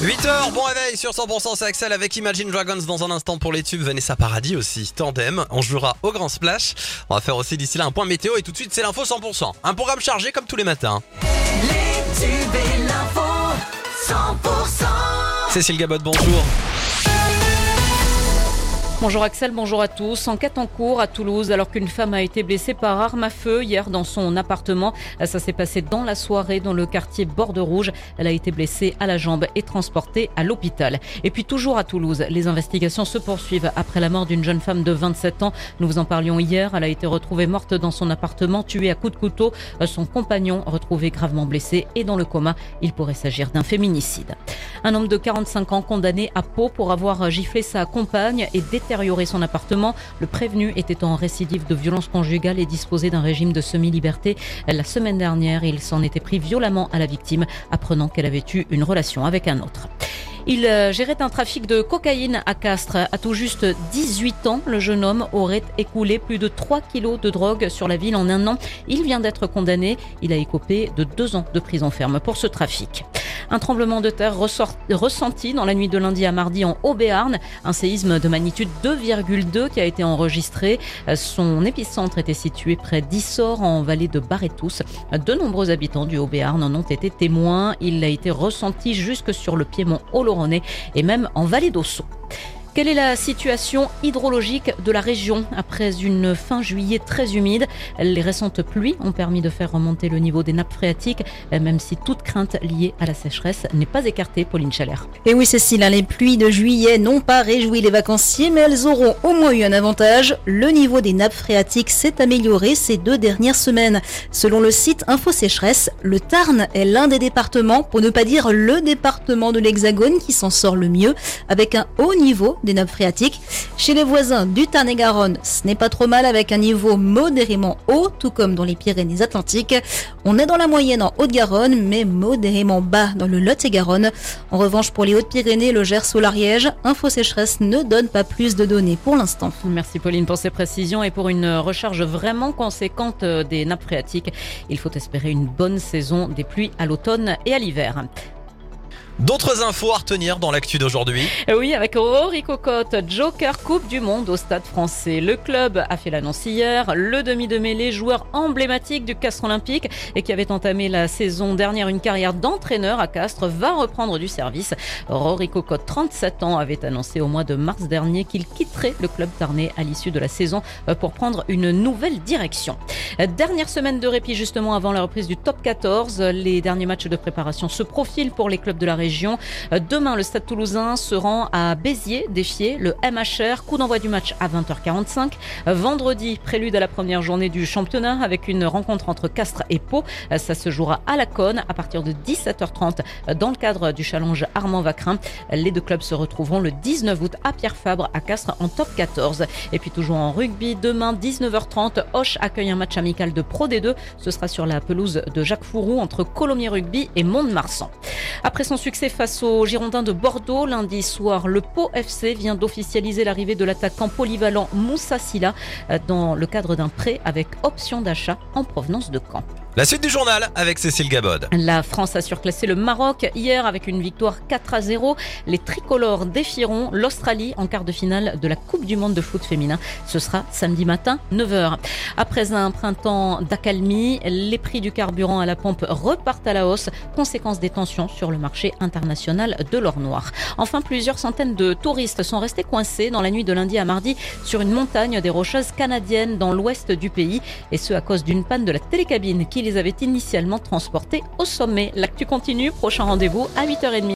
8h, bon réveil sur 100% c'est Axel avec Imagine Dragons dans un instant pour les tubes. Vanessa Paradis aussi, tandem, on jouera au Grand Splash, on va faire aussi d'ici là un point météo et tout de suite c'est l'info 100%, un programme chargé comme tous les matins. Les tubes et l'info 100% Cécile Gabot, bonjour. Bonjour Axel, bonjour à tous. Enquête en cours à Toulouse alors qu'une femme a été blessée par arme à feu hier dans son appartement. Ça s'est passé dans la soirée dans le quartier Borde Rouge. Elle a été blessée à la jambe et transportée à l'hôpital. Et puis toujours à Toulouse, les investigations se poursuivent après la mort d'une jeune femme de 27 ans. Nous vous en parlions hier. Elle a été retrouvée morte dans son appartement, tuée à coups de couteau. Son compagnon retrouvé gravement blessé et dans le coma. Il pourrait s'agir d'un féminicide. Un homme de 45 ans condamné à Pau pour avoir giflé sa compagne et déterminé son appartement. Le prévenu était en récidive de violence conjugale et disposait d'un régime de semi-liberté. La semaine dernière, il s'en était pris violemment à la victime, apprenant qu'elle avait eu une relation avec un autre. Il euh, gérait un trafic de cocaïne à Castres. À tout juste 18 ans, le jeune homme aurait écoulé plus de 3 kilos de drogue sur la ville en un an. Il vient d'être condamné. Il a écopé de deux ans de prison ferme pour ce trafic. Un tremblement de terre ressenti dans la nuit de lundi à mardi en Haut-Béarn. Un séisme de magnitude 2,2 qui a été enregistré. Son épicentre était situé près d'Issor en vallée de Barretous. De nombreux habitants du Haut-Béarn en ont été témoins. Il a été ressenti jusque sur le piémont Oloronais et même en vallée d'Ossau. Quelle est la situation hydrologique de la région après une fin juillet très humide? Les récentes pluies ont permis de faire remonter le niveau des nappes phréatiques, même si toute crainte liée à la sécheresse n'est pas écartée, Pauline Chalère. Et oui, Cécile, hein, les pluies de juillet n'ont pas réjoui les vacanciers, mais elles auront au moins eu un avantage. Le niveau des nappes phréatiques s'est amélioré ces deux dernières semaines. Selon le site Info Sécheresse, le Tarn est l'un des départements, pour ne pas dire le département de l'Hexagone qui s'en sort le mieux, avec un haut niveau des nappes phréatiques. Chez les voisins du Tarn-et-Garonne, ce n'est pas trop mal avec un niveau modérément haut, tout comme dans les Pyrénées-Atlantiques. On est dans la moyenne en Haute-Garonne, mais modérément bas dans le Lot-et-Garonne. En revanche, pour les Hautes-Pyrénées, le Gers ou l'Ariège, Info Sécheresse ne donne pas plus de données pour l'instant. Merci Pauline pour ces précisions et pour une recharge vraiment conséquente des nappes phréatiques. Il faut espérer une bonne saison des pluies à l'automne et à l'hiver. D'autres infos à retenir dans l'actu d'aujourd'hui? Oui, avec Rory Cocotte, Joker Coupe du Monde au Stade français. Le club a fait l'annonce hier. Le demi de mêlée, joueur emblématique du Castres Olympique et qui avait entamé la saison dernière une carrière d'entraîneur à Castres, va reprendre du service. Rory Cocotte, 37 ans, avait annoncé au mois de mars dernier qu'il quitterait le club tarnais à l'issue de la saison pour prendre une nouvelle direction. Dernière semaine de répit justement avant la reprise du top 14. Les derniers matchs de préparation se profilent pour les clubs de la région Euh, demain, le Stade toulousain se rend à Béziers défier le MHR. Coup d'envoi du match à 20h45. Euh, vendredi, prélude à la première journée du championnat avec une rencontre entre Castres et Pau. Euh, ça se jouera à la Cône à partir de 17h30 dans le cadre du challenge Armand Vacrin. Les deux clubs se retrouveront le 19 août à Pierre Fabre à Castres en top 14. Et puis toujours en rugby, demain 19h30, Hoche accueille un match amical de Pro D2. Ce sera sur la pelouse de Jacques Fourou entre Colomiers Rugby et Mont-de-Marsan. Après son succès face aux Girondins de Bordeaux lundi soir. Le Pau FC vient d'officialiser l'arrivée de l'attaquant polyvalent Moussa Silla euh, dans le cadre d'un prêt avec option d'achat en provenance de Caen. La suite du journal avec Cécile Gabod. La France a surclassé le Maroc hier avec une victoire 4 à 0. Les tricolores défieront l'Australie en quart de finale de la Coupe du monde de foot féminin. Ce sera samedi matin 9h. Après un printemps d'accalmie, les prix du carburant à la pompe repartent à la hausse, conséquence des tensions sur le marché international de l'or noir. Enfin, plusieurs centaines de touristes sont restés coincés dans la nuit de lundi à mardi sur une montagne des Rocheuses canadiennes dans l'ouest du pays, et ce à cause d'une panne de la télécabine qui les avait initialement transportés au sommet. L'actu continue, prochain rendez-vous à 8h30.